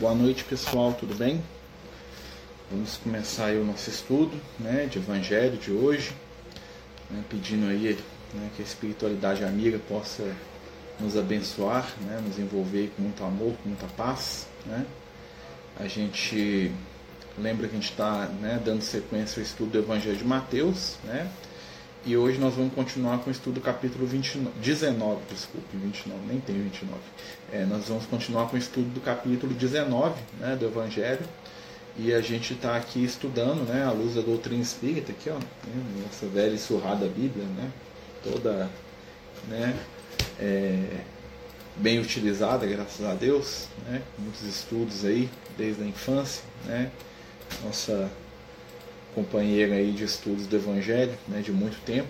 Boa noite pessoal, tudo bem? Vamos começar aí o nosso estudo né, de Evangelho de hoje, né, pedindo aí né, que a espiritualidade amiga possa nos abençoar, né, nos envolver com muito amor, com muita paz. Né? A gente lembra que a gente está né, dando sequência ao estudo do Evangelho de Mateus, né? E hoje nós vamos continuar com o estudo do capítulo 29, 19, desculpe, 29, nem tem 29. É, nós vamos continuar com o estudo do capítulo 19 né, do Evangelho. E a gente está aqui estudando né, a luz da doutrina espírita, aqui, ó, né, nossa velha e surrada Bíblia, né, toda né, é, bem utilizada, graças a Deus, né, muitos estudos aí desde a infância, né, nossa companheira aí de estudos do Evangelho, né, de muito tempo.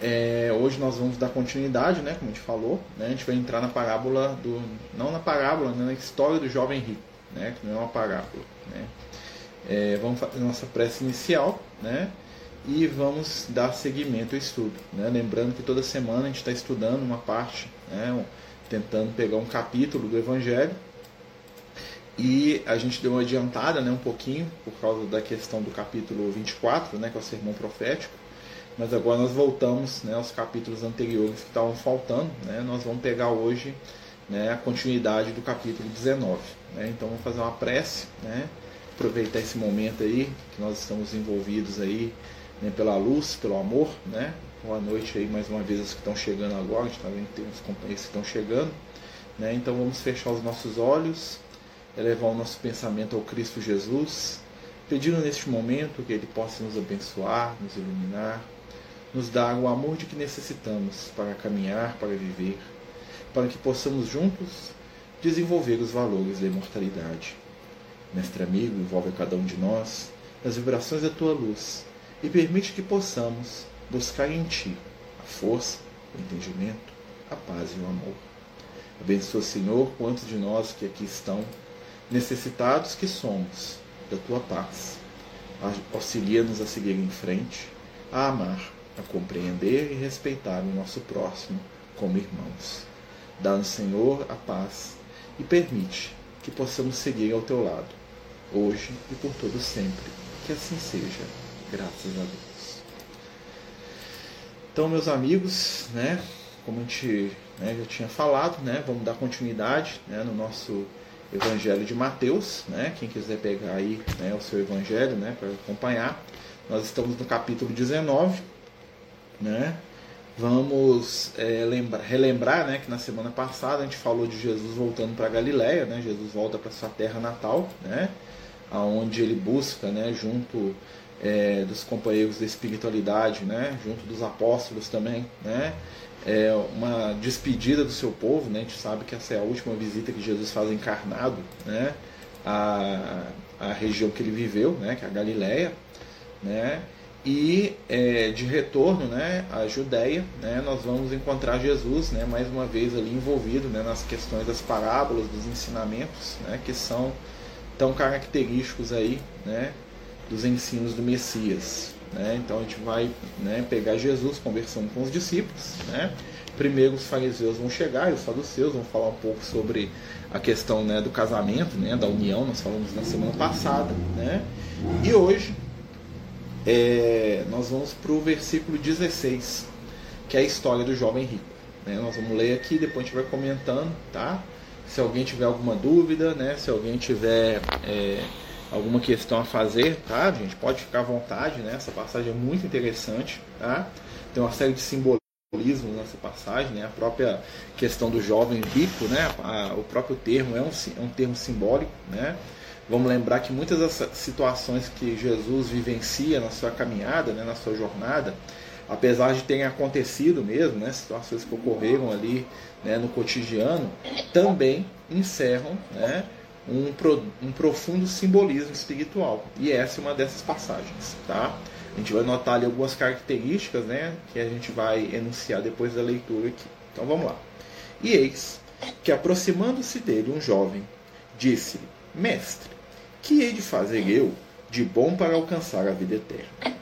É, hoje nós vamos dar continuidade, né, como a gente falou, né, a gente vai entrar na parábola do, não na parábola, né, na história do jovem rico, né, que não é uma parábola, né. É, vamos fazer nossa prece inicial, né, e vamos dar seguimento ao estudo, né, lembrando que toda semana a gente está estudando uma parte, né, tentando pegar um capítulo do Evangelho e a gente deu uma adiantada né, um pouquinho por causa da questão do capítulo 24, né, que é o sermão profético. Mas agora nós voltamos né, aos capítulos anteriores que estavam faltando. Né, nós vamos pegar hoje né, a continuidade do capítulo 19. Né, então vamos fazer uma prece, né, aproveitar esse momento aí que nós estamos envolvidos aí né, pela luz, pelo amor. Né, boa noite aí mais uma vez os que estão chegando agora. A gente está vendo que tem uns companheiros que estão chegando. Né, então vamos fechar os nossos olhos elevar o nosso pensamento ao Cristo Jesus, pedindo neste momento que Ele possa nos abençoar, nos iluminar, nos dar o amor de que necessitamos para caminhar, para viver, para que possamos juntos desenvolver os valores da imortalidade. Mestre amigo, envolve cada um de nós nas vibrações da tua luz e permite que possamos buscar em ti a força, o entendimento, a paz e o amor. Abençoa, Senhor, quantos de nós que aqui estão necessitados que somos da tua paz. Auxilia-nos a seguir em frente, a amar, a compreender e respeitar o nosso próximo como irmãos. Dá-nos, Senhor, a paz e permite que possamos seguir ao teu lado, hoje e por todo sempre. Que assim seja, graças a Deus. Então, meus amigos, né, como a gente né, já tinha falado, né, vamos dar continuidade né, no nosso Evangelho de Mateus, né? Quem quiser pegar aí né, o seu Evangelho, né, para acompanhar. Nós estamos no capítulo 19, né? Vamos é, lembra, relembrar, né, que na semana passada a gente falou de Jesus voltando para Galiléia, né? Jesus volta para sua terra natal, né? Aonde ele busca, né, junto é, dos companheiros da espiritualidade, né, junto dos apóstolos também, né, é, uma despedida do seu povo, né? A gente sabe que essa é a última visita que Jesus faz encarnado, né? A, a região que ele viveu, né? Que é a Galileia, né? E é, de retorno, né? A Judéia, né? Nós vamos encontrar Jesus, né? Mais uma vez ali envolvido, né? Nas questões das parábolas, dos ensinamentos, né? Que são tão característicos aí, né? Dos ensinos do Messias, né? Então a gente vai né, pegar Jesus conversando com os discípulos. Né? Primeiro os fariseus vão chegar e os saduceus vão falar um pouco sobre a questão né, do casamento, né, da união, nós falamos na semana passada. Né? E hoje é, nós vamos para o versículo 16, que é a história do jovem rico. Né? Nós vamos ler aqui, depois a gente vai comentando, tá? Se alguém tiver alguma dúvida, né? se alguém tiver. É, alguma questão a fazer, tá, gente? Pode ficar à vontade, né? Essa passagem é muito interessante, tá? Tem uma série de simbolismos nessa passagem, né? A própria questão do jovem rico, né? O próprio termo é um, é um termo simbólico, né? Vamos lembrar que muitas das situações que Jesus vivencia na sua caminhada, né, na sua jornada, apesar de terem acontecido mesmo, né, situações que ocorreram ali né, no cotidiano, também encerram né, um, pro, um profundo simbolismo espiritual. E essa é uma dessas passagens. Tá? A gente vai notar ali algumas características né, que a gente vai enunciar depois da leitura aqui. Então vamos lá. E eis que, aproximando-se dele um jovem, disse-lhe: Mestre, que hei de fazer eu de bom para alcançar a vida eterna?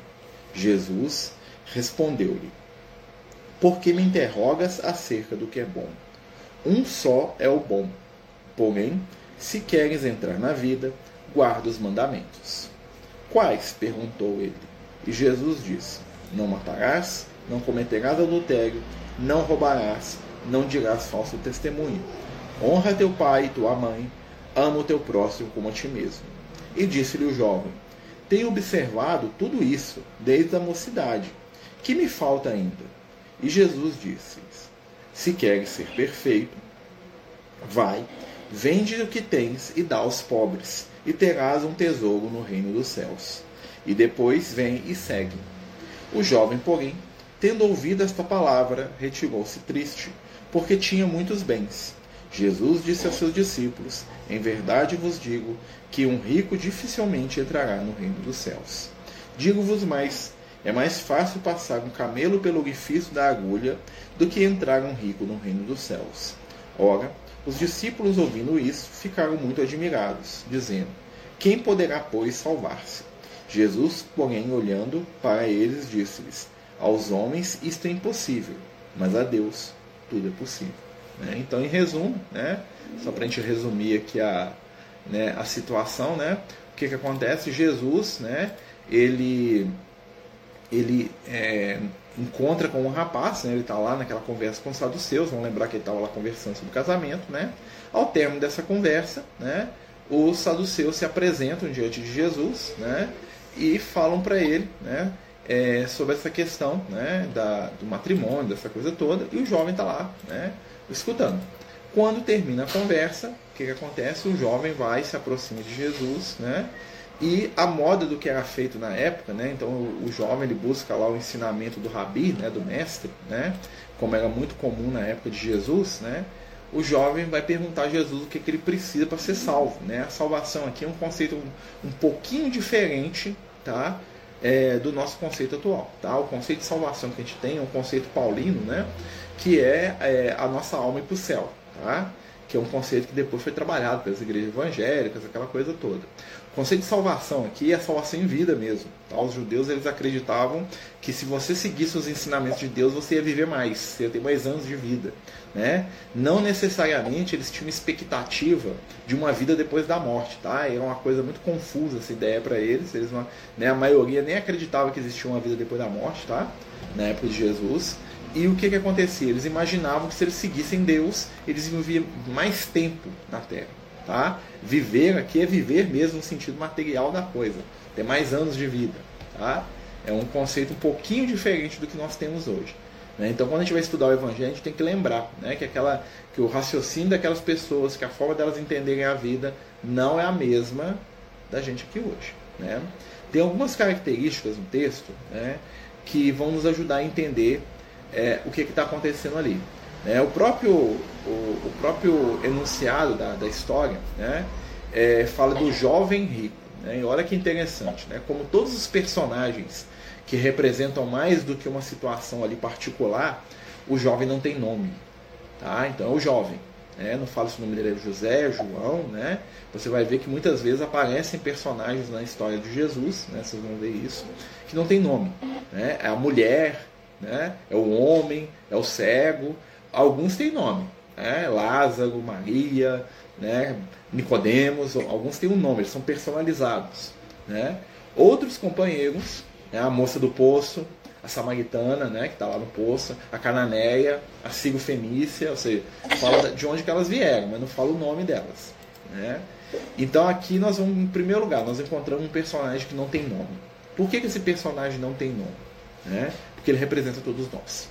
Jesus respondeu-lhe: Por que me interrogas acerca do que é bom? Um só é o bom. Porém, Se queres entrar na vida, guarda os mandamentos. Quais? perguntou ele. E Jesus disse: Não matarás, não cometerás adultério, não roubarás, não dirás falso testemunho. Honra teu pai e tua mãe, ama o teu próximo como a ti mesmo. E disse-lhe o jovem: Tenho observado tudo isso desde a mocidade. Que me falta ainda? E Jesus disse: Se queres ser perfeito, vai, vende o que tens e dá aos pobres, e terás um tesouro no reino dos céus. E depois vem e segue. O jovem, porém, tendo ouvido esta palavra, retirou-se triste, porque tinha muitos bens. Jesus disse aos seus discípulos: Em verdade vos digo que um rico dificilmente entrará no reino dos céus. Digo-vos mais: é mais fácil passar um camelo pelo orifício da agulha do que entrar um rico no reino dos céus. Ora, os discípulos, ouvindo isso, ficaram muito admirados, dizendo: Quem poderá, pois, salvar-se? Jesus, porém, olhando para eles, disse-lhes: Aos homens isto é impossível, mas a Deus tudo é possível. Né? Então, em resumo, né, só para a gente resumir aqui a, né, a situação, né, o que, que acontece? Jesus, né, ele, ele é, encontra com um rapaz, né, ele está lá naquela conversa com os saduceus, vamos lembrar que ele estava lá conversando sobre casamento. Né? Ao término dessa conversa, né, os saduceus se apresentam diante de Jesus né, e falam para ele né, é, sobre essa questão né, da, do matrimônio, dessa coisa toda, e o jovem está lá né, escutando. Quando termina a conversa, o que, que acontece? O jovem vai, se aproxima de Jesus, né, e a moda do que era feito na época, né, então o, jovem ele busca lá o ensinamento do rabi, né, do mestre, né, como era muito comum na época de Jesus, né, o jovem vai perguntar a Jesus o que, que ele precisa para ser salvo. Né? A salvação aqui é um conceito um, um pouquinho diferente tá? é, do nosso conceito atual. Tá? O conceito de salvação que a gente tem é um conceito paulino, né? que é, é a nossa alma ir para o céu. Tá? Que é um conceito que depois foi trabalhado pelas igrejas evangélicas, aquela coisa toda. O conceito de salvação aqui é salvação em vida mesmo. Tá? Os judeus eles acreditavam que se você seguisse os ensinamentos de Deus, você ia viver mais, você ia ter mais anos de vida. Né? Não necessariamente eles tinham expectativa de uma vida depois da morte. Tá? Era uma coisa muito confusa essa ideia para eles. eles né? A maioria nem acreditava que existia uma vida depois da morte, tá? na época de Jesus. E o que, que acontecia? Eles imaginavam que se eles seguissem Deus, eles iam viver mais tempo na Terra. Tá? Viver aqui é viver mesmo no sentido material da coisa, ter mais anos de vida. Tá? É um conceito um pouquinho diferente do que nós temos hoje. Né? Então, quando a gente vai estudar o Evangelho, a gente tem que lembrar né, que, aquela, que o raciocínio daquelas pessoas, que a forma delas entenderem a vida, não é a mesma da gente aqui hoje. Né? Tem algumas características no texto né, que vão nos ajudar a entender é, o que está acontecendo ali. Né? O, próprio, o, o, próprio enunciado da, da história né, é, fala do jovem rico. Né? E olha que interessante, né? como todos os personagens que representam mais do que uma situação ali particular, o jovem não tem nome. Tá? Então é o jovem. Né? Não fala se o nome dele é José, João, né? Você vai ver que muitas vezes aparecem personagens na história de Jesus, né? Vocês vão ver isso, que não tem nome. Né? É a mulher, né? É o homem, é o cego, alguns têm nome, né? Lázaro, Maria, né? Nicodemos, alguns têm um nome, eles são personalizados, né? Outros companheiros, né? a moça do poço, a samaritana, né, que está lá no poço, a cananeia, a sigo fenícia, ou seja, fala de onde que elas vieram, mas não fala o nome delas, né? Então aqui nós vamos, em primeiro lugar, nós encontramos um personagem que não tem nome. Por que, que esse personagem não tem nome? Né? Porque ele representa todos nós,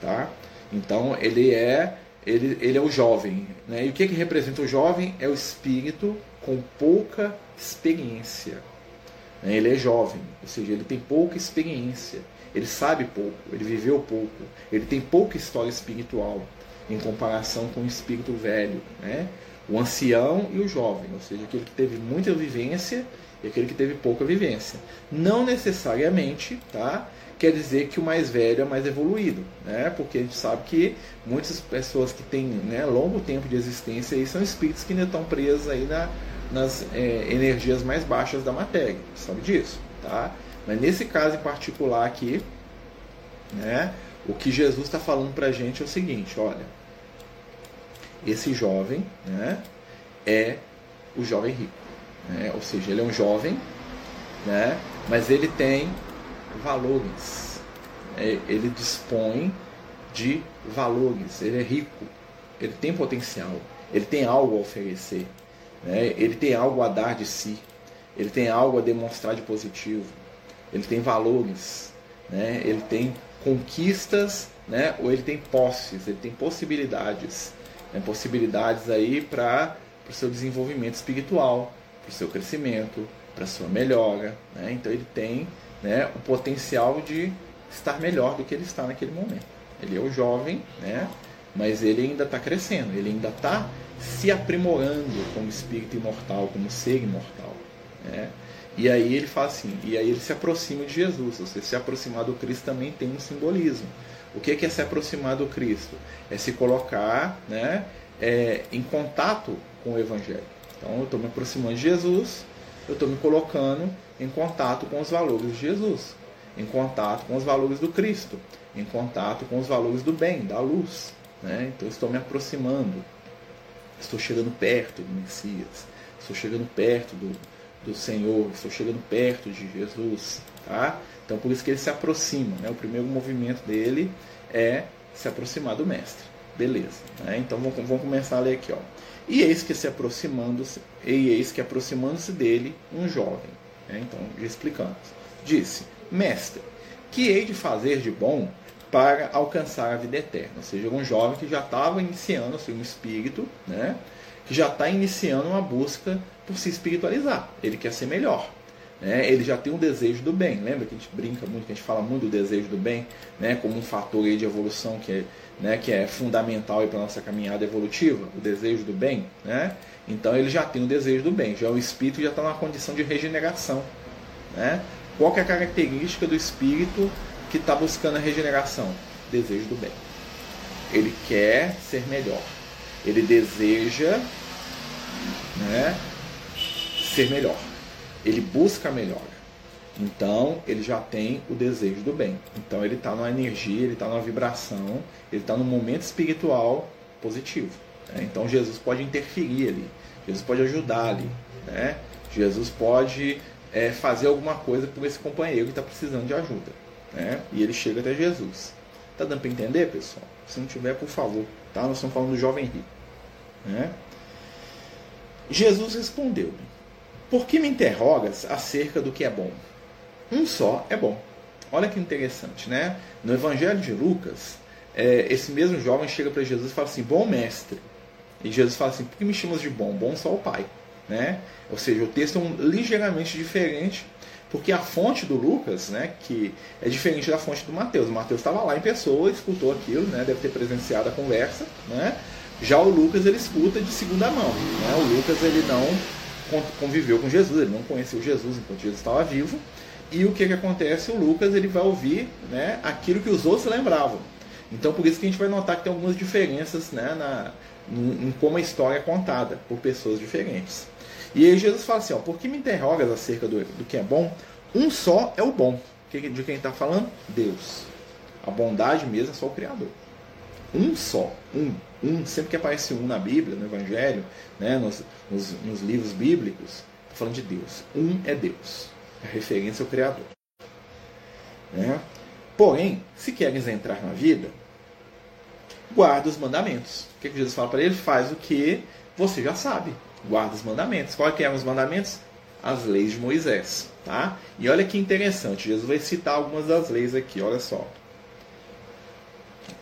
tá? Então ele é ele, ele é o jovem. Né? E o que, que representa o jovem? É o espírito com pouca experiência. Né? Ele é jovem, ou seja, ele tem pouca experiência, ele sabe pouco, ele viveu pouco, ele tem pouca história espiritual em comparação com o espírito velho. Né? O ancião e o jovem, ou seja, aquele que teve muita vivência e aquele que teve pouca vivência. Não necessariamente, tá? Quer dizer que o mais velho é mais evoluído, né? Porque a gente sabe que muitas pessoas que têm né, longo tempo de existência aí são espíritos que ainda estão presos aí na, nas é, energias mais baixas da matéria, sabe disso, tá? Mas nesse caso em particular aqui, né? O que Jesus está falando para a gente é o seguinte, olha, esse jovem, né? é o jovem rico. Né? Ou seja, ele é um jovem, né? mas ele tem valores. É, ele dispõe de valores, ele é rico, ele tem potencial, ele tem algo a oferecer, né? ele tem algo a dar de si, ele tem algo a demonstrar de positivo, ele tem valores, né? ele tem conquistas, né? ou ele tem posses, ele tem possibilidades, né? possibilidades aí para o seu desenvolvimento espiritual, para o seu crescimento, para sua melhora. Né? Então ele tem né, o potencial de estar melhor do que ele está naquele momento. Ele é o jovem, né? mas ele ainda está crescendo, ele ainda está se aprimorando como espírito imortal, como ser imortal. Né? E aí ele fala assim, e aí ele se aproxima de Jesus. Você se aproximar do Cristo também tem um simbolismo. O que é se aproximar do Cristo? É se colocar né, é, em contato com o Evangelho. Então eu estou me aproximando de Jesus, eu estou me colocando em contato com os valores de Jesus, em contato com os valores do Cristo, em contato com os valores do bem, da luz. Né? Então estou me aproximando, estou chegando perto do Messias, estou chegando perto do, do Senhor, estou chegando perto de Jesus. Tá? Então por isso que ele se aproxima. Né? O primeiro movimento dele é se aproximar do Mestre. Beleza. Né? Então vamos, vamos começar a ler aqui. Ó. E eis que se aproximando-se, e eis que aproximando-se dele, um jovem. Né? Então, explicamos. Disse, mestre, que hei de fazer de bom para alcançar a vida eterna? Ou seja, um jovem que já estava iniciando, assim, um espírito, né? que já está iniciando uma busca por se espiritualizar. Ele quer ser melhor. Né? Ele já tem um desejo do bem. Lembra que a gente brinca muito, que a gente fala muito do desejo do bem, né? como um fator de evolução que é, né? que é fundamental para a nossa caminhada evolutiva, o desejo do bem. Né? Então ele já tem o desejo do bem, já o espírito já está numa condição de regeneração. Né? Qual é a característica do espírito que está buscando a regeneração? Desejo do bem. Ele quer ser melhor. Ele deseja né, ser melhor. Ele busca a melhora. Então ele já tem o desejo do bem. Então ele está numa energia, ele está numa vibração, ele está num momento espiritual positivo. Né? Então Jesus pode interferir ali, Jesus pode ajudar ali. Né? Jesus pode é, fazer alguma coisa por esse companheiro que está precisando de ajuda. Né? E ele chega até Jesus. Tá dando para entender, pessoal? Se não tiver, por favor. Tá? Nós estamos falando do jovem rico. Né? Jesus respondeu-lhe: Por que me interrogas acerca do que é bom? Um só é bom. Olha que interessante, né? No Evangelho de Lucas, é, esse mesmo jovem chega para Jesus e fala assim: Bom mestre. E Jesus fala assim: Por que me chamas de bom? Bom só o Pai. Né? Ou seja, o texto é um, ligeiramente diferente, porque a fonte do Lucas, né, que é diferente da fonte do Mateus. O Mateus estava lá em pessoa, escutou aquilo, né, deve ter presenciado a conversa. Né? Já o Lucas ele escuta de segunda mão. Né? O Lucas ele não conviveu com Jesus, ele não conheceu Jesus enquanto Jesus estava vivo. E o que, que acontece? O Lucas ele vai ouvir né, aquilo que os outros lembravam. Então por isso que a gente vai notar que tem algumas diferenças né, na, em, em como a história é contada por pessoas diferentes. E aí Jesus fala assim, ó, por que me interrogas acerca do, do que é bom? Um só é o bom. De quem está falando? Deus. A bondade mesmo é só o Criador. Um só. Um. Um. Sempre que aparece um na Bíblia, no Evangelho, né, nos, nos, nos livros bíblicos, está falando de Deus. Um é Deus. A referência ao Criador. Né? Porém, se queres entrar na vida, guarda os mandamentos. O que, que Jesus fala para ele? Faz o que você já sabe guarda os mandamentos. Quais eram os mandamentos? As leis de Moisés. Tá? E olha que interessante, Jesus vai citar algumas das leis aqui, olha só.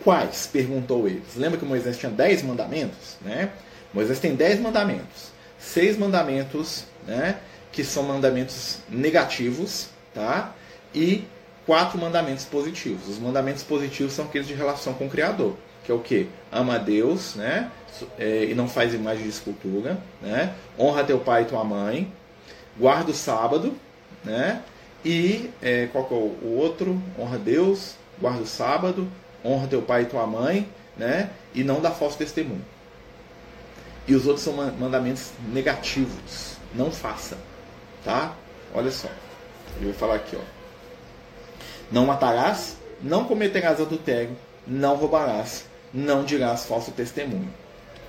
Quais? Perguntou eles. Lembra que Moisés tinha dez mandamentos? Né? Moisés tem dez mandamentos. Seis mandamentos né, que são mandamentos negativos, tá? E quatro mandamentos positivos. Os mandamentos positivos são aqueles de relação com o Criador, que é o que? Ama a Deus, né? é, e não faz imagem de escultura, né? honra teu pai e tua mãe, guarda o sábado, né? e é, qual que é o outro? Honra Deus, guarda o sábado, honra teu pai e tua mãe, né? e não dá falso testemunho. E os outros são mandamentos negativos, não faça, tá? Olha só, ele vai falar aqui, ó. Não matarás, não cometerás adultério, não roubarás, não dirás falso testemunho.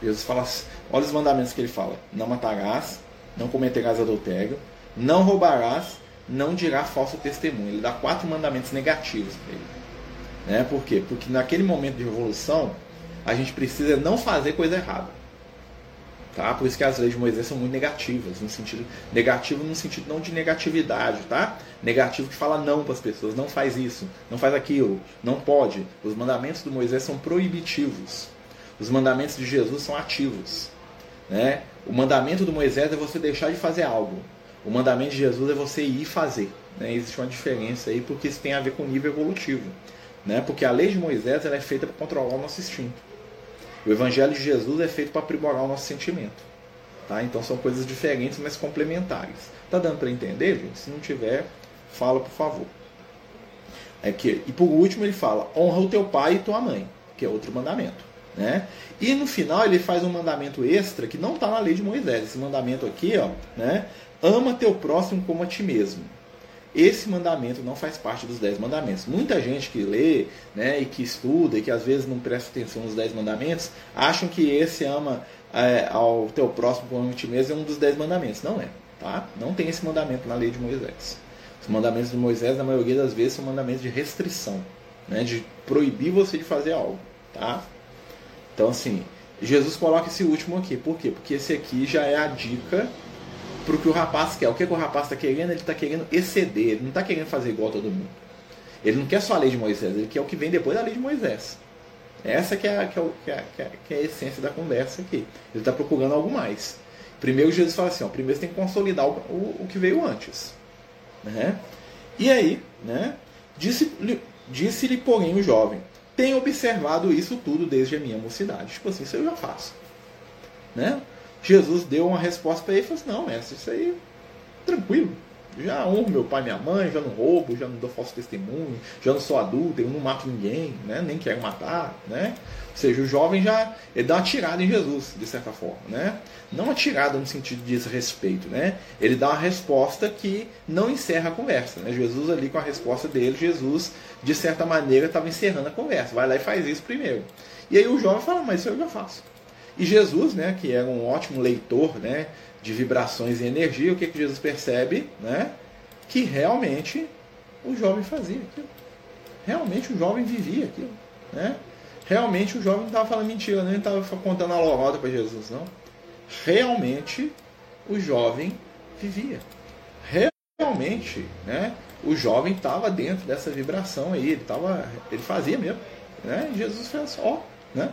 Jesus fala, olha os mandamentos que ele fala: não matarás, não cometerás adultério, não roubarás, não dirá falso testemunho. Ele dá quatro mandamentos negativos para ele. Né? Por quê? Porque naquele momento de revolução, a gente precisa não fazer coisa errada. Tá? Por isso que as leis de Moisés são muito negativas, no sentido negativo no sentido não de negatividade, tá? Negativo que fala não para as pessoas, não faz isso, não faz aquilo, não pode. Os mandamentos de Moisés são proibitivos. Os mandamentos de Jesus são ativos, né? O mandamento do Moisés é você deixar de fazer algo. O mandamento de Jesus é você ir fazer. Né? Existe uma diferença aí porque isso tem a ver com o nível evolutivo, né? Porque a lei de Moisés ela é feita para controlar o nosso instinto. O Evangelho de Jesus é feito para aprimorar o nosso sentimento. Tá? Então são coisas diferentes, mas complementares. Tá dando para entender, gente? Se não tiver, fala por favor. É que, e por último ele fala: honra o teu pai e tua mãe, que é outro mandamento. Né? E no final ele faz um mandamento extra que não está na lei de Moisés. Esse mandamento aqui, ó, né? ama teu próximo como a ti mesmo. Esse mandamento não faz parte dos dez mandamentos. Muita gente que lê né, e que estuda e que às vezes não presta atenção nos dez mandamentos, acham que esse ama é, ao teu próximo como a ti mesmo é um dos dez mandamentos. Não é. Tá? Não tem esse mandamento na lei de Moisés. Os mandamentos de Moisés, na maioria das vezes, são mandamentos de restrição, né, de proibir você de fazer algo. Tá? Então, assim, Jesus coloca esse último aqui. Por quê? Porque esse aqui já é a dica para o que o rapaz quer. O que, que o rapaz está querendo? Ele está querendo exceder, ele não está querendo fazer igual a todo mundo. Ele não quer só a lei de Moisés, ele quer o que vem depois da lei de Moisés. Essa que é a, que é, que é, é, que é a essência da conversa aqui. Ele está procurando algo mais. Primeiro Jesus fala assim, ó, primeiro você tem que consolidar o, o, o que veio antes. Né? E aí, né, disse-lhe, disse porém, o jovem, tenho observado isso tudo desde a minha mocidade. Tipo assim, isso eu já faço. Né? Jesus deu uma resposta para ele e falou assim, não, mestre, isso aí, tranquilo. Já honro meu pai e minha mãe, já não roubo, já não dou falso testemunho, já não sou adulto, eu não mato ninguém, né? nem quero matar. Né? Ou seja, o jovem já ele dá uma tirada em Jesus, de certa forma. Né? Não uma tirada no sentido de desrespeito. Né? Ele dá uma resposta que não encerra a conversa. Né? Jesus ali com a resposta dele, Jesus, de certa maneira, estava encerrando a conversa. Vai lá e faz isso primeiro. E aí o jovem fala, mas isso eu já faço. E Jesus, né, que era um ótimo leitor né, de vibrações e energia, o que, que Jesus percebe? Né, que realmente o jovem fazia aquilo. Realmente o jovem vivia aquilo. Né? Realmente o jovem não estava falando mentira, nem estava contando a lorota para Jesus, não. Realmente o jovem vivia. Realmente, né, o jovem estava dentro dessa vibração aí, ele, tava, ele fazia mesmo. Né? E Jesus fez, ó, né?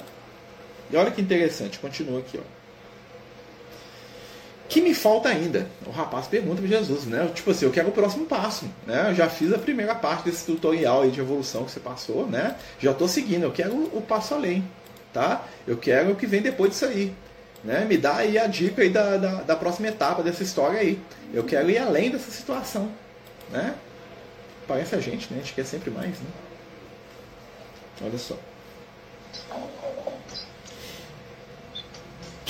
E olha que interessante, continua aqui, ó. Que me falta ainda? O rapaz pergunta para Jesus, né? Tipo assim, eu quero o próximo passo, né? Eu já fiz a primeira parte desse tutorial aí de evolução que você passou, né? Já estou seguindo, eu quero o passo além, tá? Eu quero o que vem depois disso aí, né? Me dá aí a dica aí da, da, da próxima etapa dessa história aí. Eu quero ir além dessa situação, né? Parece a gente, né? A gente quer sempre mais, né? Olha só.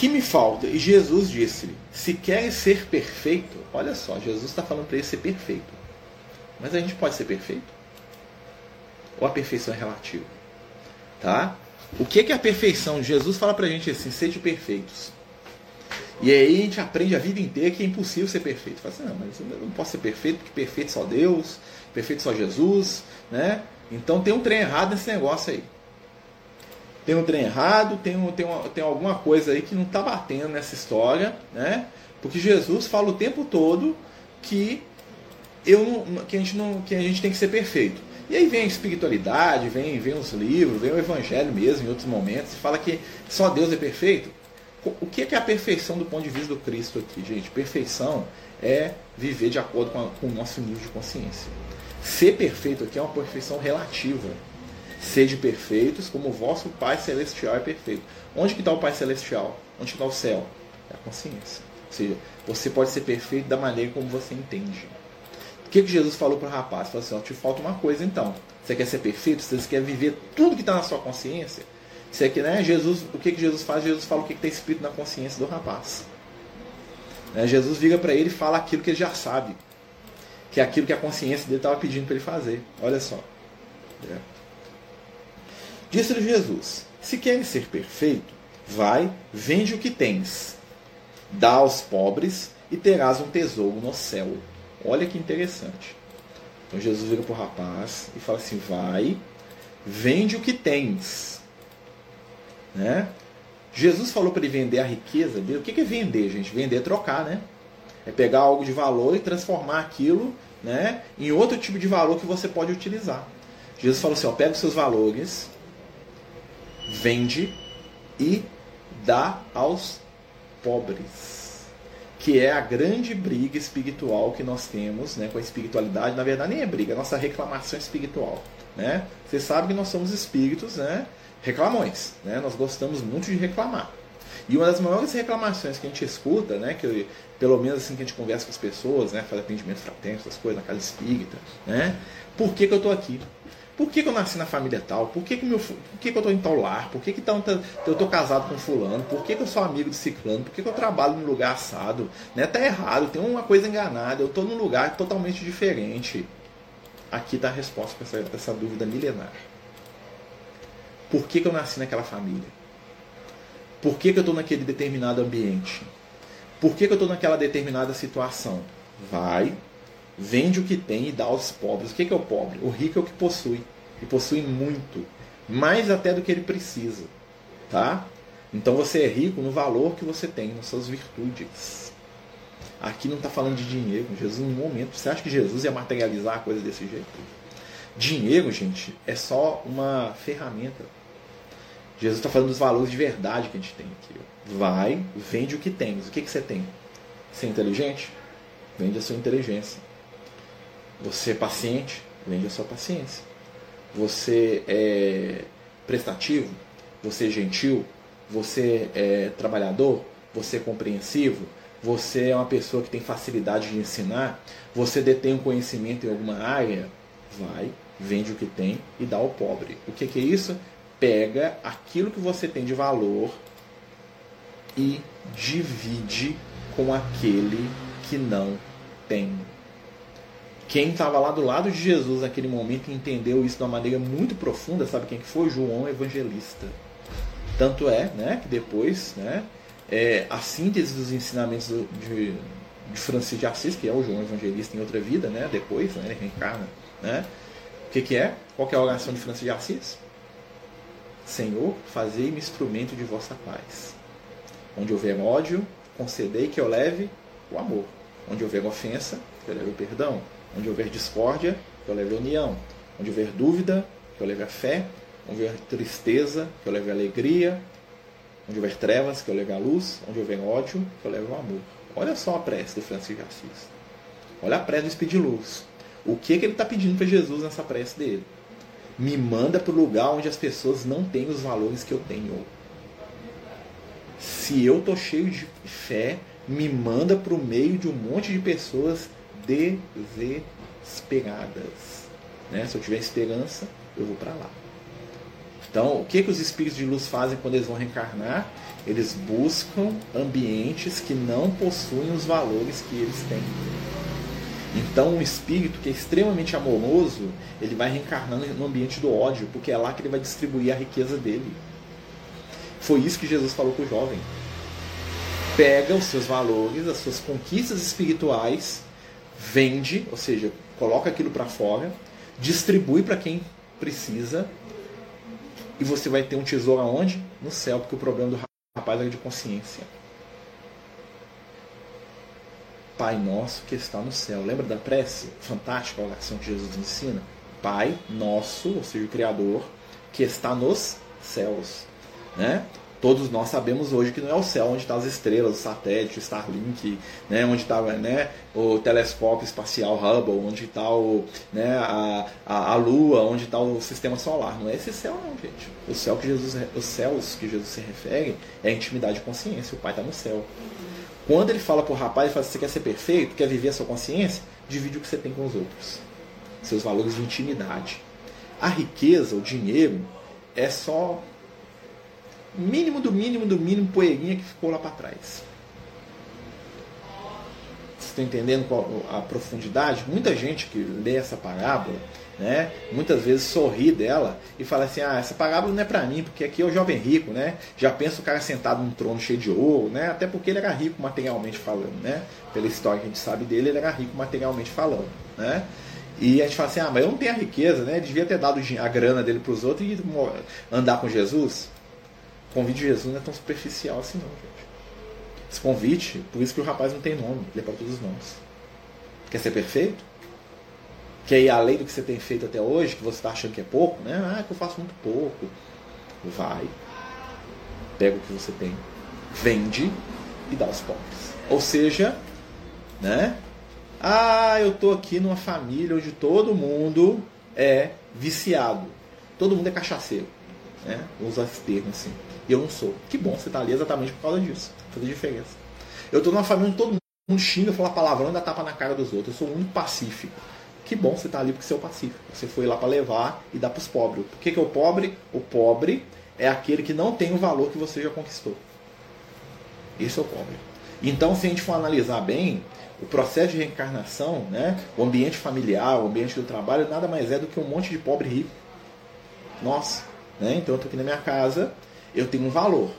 Que me falta? E Jesus disse-lhe: Se queres ser perfeito, olha só, Jesus está falando para ele ser perfeito. Mas a gente pode ser perfeito? Ou a perfeição é relativa? Tá? O que é a perfeição? Jesus fala para a gente assim: sede perfeitos. E aí a gente aprende a vida inteira que é impossível ser perfeito. Fala assim, não, mas eu não posso ser perfeito porque perfeito só Deus, perfeito só Jesus, né? Então tem um trem errado nesse negócio aí tem um trem errado, tem, um, tem, uma, tem alguma coisa aí que não está batendo nessa história, né? Porque Jesus fala o tempo todo que eu que a gente não, que a gente tem que ser perfeito. E aí vem a espiritualidade, vem, vem os livros, vem o evangelho mesmo em outros momentos, fala que só Deus é perfeito. O que é, a perfeição do ponto de vista do Cristo aqui, gente? Perfeição é viver de acordo com, a, com o nosso nível de consciência. Ser perfeito aqui é uma perfeição relativa. Sede perfeitos, como o vosso Pai Celestial é perfeito. Onde que está o Pai Celestial? Onde está o céu? É a consciência. Ou seja, você pode ser perfeito da maneira como você entende. O que, que Jesus falou para o rapaz? Falou assim, ó, te falta uma coisa então. Você quer ser perfeito? Você quer viver tudo que está na sua consciência? Você quer, né? Jesus, o que, que Jesus faz? Jesus fala o que está escrito na consciência do rapaz. Né? Jesus vira para ele e fala aquilo que ele já sabe. Que é aquilo que a consciência dele estava pedindo para ele fazer. Olha só. É. Disse-lhe Jesus: Se queres ser perfeito, Vai, vende o que tens, dá aos pobres e terás um tesouro no céu. Olha que interessante. Então Jesus vira para o rapaz e fala assim: vai, vende o que tens. Né? Jesus falou para ele vender a riqueza dele. O que é vender, gente? Vender é trocar, né? É pegar algo de valor e transformar aquilo né, em outro tipo de valor que você pode utilizar. Jesus falou assim: ó, pega os seus valores, vende e dá aos pobres. Que é a grande briga espiritual que nós temos né, com a espiritualidade. Na verdade, nem é briga, é nossa reclamação espiritual. Né? Você sabe que nós somos espíritos né, reclamões. Né? Nós gostamos muito de reclamar. E uma das maiores reclamações que a gente escuta, né, que pelo menos assim que a gente conversa com as pessoas, né, faz atendimento fraterno, essas coisas na casa espírita, né? Por que, que eu estou aqui? Por que, que, eu nasci na família tal? Por que, que, meu, por que, que eu estou em tal lar? Por que, que tá, eu estou casado com fulano? Por que, que eu sou amigo de ciclano? Por que, que eu trabalho num lugar assado? Né? Tá errado, tem uma coisa enganada, eu estou num lugar totalmente diferente. Aqui está a resposta para essa, essa, dúvida milenar. Por que, que eu nasci naquela família? Por que, que eu estou naquele determinado ambiente? Por que, que eu estou naquela determinada situação? Vai, vende o que tem e dá aos pobres. O que, que é o pobre? O rico é o que possui. E possui muito. Mais até do que ele precisa. Tá? Então você é rico no valor que você tem, nas suas virtudes. Aqui não está falando de dinheiro. Jesus, no momento, você acha que Jesus ia materializar a coisa desse jeito? Dinheiro, gente, é só uma ferramenta Jesus está falando dos valores de verdade que a gente tem aqui. Vai, vende o que tens. O que, que você tem? Você é inteligente? Vende a sua inteligência. Você é paciente? Vende a sua paciência. Você é prestativo? Você é gentil? Você é trabalhador? Você é compreensivo? Você é uma pessoa que tem facilidade de ensinar? Você detém um conhecimento em alguma área? Vai, vende o que tem e dá ao pobre. O que, que é isso? pega aquilo que você tem de valor e divide com aquele que não tem. Quem estava lá do lado de Jesus naquele momento entendeu isso de uma maneira muito profunda, sabe quem que foi? João Evangelista. Tanto é né, que depois né, é, a síntese dos ensinamentos de, de Francisco de Assis, que é o João Evangelista em outra vida, né, depois né, ele reencarna. Né, o que, que é? Qual que é a oração de Francisco de Assis? Senhor, fazei-me instrumento de vossa paz. Onde houver ódio, concedei que eu leve o amor. Onde houver ofensa, que eu leve o perdão. Onde houver discórdia, que eu leve a união. Onde houver dúvida, que eu leve a fé. Onde houver tristeza, que eu leve a alegria. Onde houver trevas, que eu leve a luz. Onde houver ódio, que eu leve o amor. Olha só a prece do Francisco de Assis. Olha a prece do Espírito de Luz. O que, que ele está pedindo para Jesus nessa prece dele? me manda para o lugar onde as pessoas não têm os valores que eu tenho. Se eu tô cheio de fé, me manda para o meio de um monte de pessoas desesperadas. Né? Se eu tiver esperança, eu vou para lá. Então, o que, que os espíritos de luz fazem quando eles vão reencarnar? Eles buscam ambientes que não possuem os valores que eles têm. Então, um espírito que é extremamente amoroso, ele vai reencarnando no ambiente do ódio, porque é lá que ele vai distribuir a riqueza dele. Foi isso que Jesus falou com o jovem. Pega os seus valores, as suas conquistas espirituais, vende, ou seja, coloca aquilo para fora, distribui para quem precisa, e você vai ter um tesouro aonde? No céu, porque o problema do rapaz é de consciência. Pai nosso que está no céu. Lembra da prece? Fantástica a oração que Jesus ensina. Pai nosso, ou seja, o Criador, que está nos céus. Né? Todos nós sabemos hoje que não é o céu onde estão tá as estrelas, o satélite, o Starlink, né? onde está né? o telescópio espacial Hubble, onde está né? a, a, a Lua, onde está o sistema solar. Não é esse céu não, gente. O céu que Jesus, os céus que Jesus se refere é a intimidade de consciência. O Pai está no céu. Quando ele fala para o rapaz, ele fala, você quer ser perfeito, quer viver a sua consciência, divide o que você tem com os outros. Seus valores de intimidade. A riqueza, o dinheiro, é só mínimo do mínimo do mínimo poeirinha que ficou lá para trás. Você Estão entendendo a profundidade? Muita gente que lê essa parábola, né, muitas vezes sorri dela e fala assim: ah, essa parábola não é para mim, porque aqui é o jovem rico, né? Já pensa o cara sentado num trono cheio de ouro, né? Até porque ele era rico materialmente falando, né? Pela história que a gente sabe dele, ele era rico materialmente falando, né? E a gente fala assim: ah, mas eu não tenho a riqueza, né? Devia ter dado a grana dele para os outros e andar com Jesus. O convite de Jesus não é tão superficial assim, não, gente. Esse convite, por isso que o rapaz não tem nome, ele é para todos os nomes. Quer ser perfeito? Quer ir além do que você tem feito até hoje, que você está achando que é pouco, né? Ah, que eu faço muito pouco. Vai, pega o que você tem, vende e dá aos pobres. Ou seja, né? Ah, eu tô aqui numa família onde todo mundo é viciado. Todo mundo é cachaceiro. Né? Usa esse termo assim. E eu não sou. Que bom, você tá ali exatamente por causa disso. Faz diferença. Eu tô numa família onde todo mundo xinga, fala palavrão e dá tapa na cara dos outros. Eu sou muito pacífico. Que bom você tá ali porque você é o pacífico. Você foi lá para levar e dar para os pobres. O que, que é o pobre? O pobre é aquele que não tem o valor que você já conquistou. Esse é o pobre. Então, se a gente for analisar bem, o processo de reencarnação, né, o ambiente familiar, o ambiente do trabalho, nada mais é do que um monte de pobre rico. Nossa, né? Então eu estou aqui na minha casa, eu tenho um valor.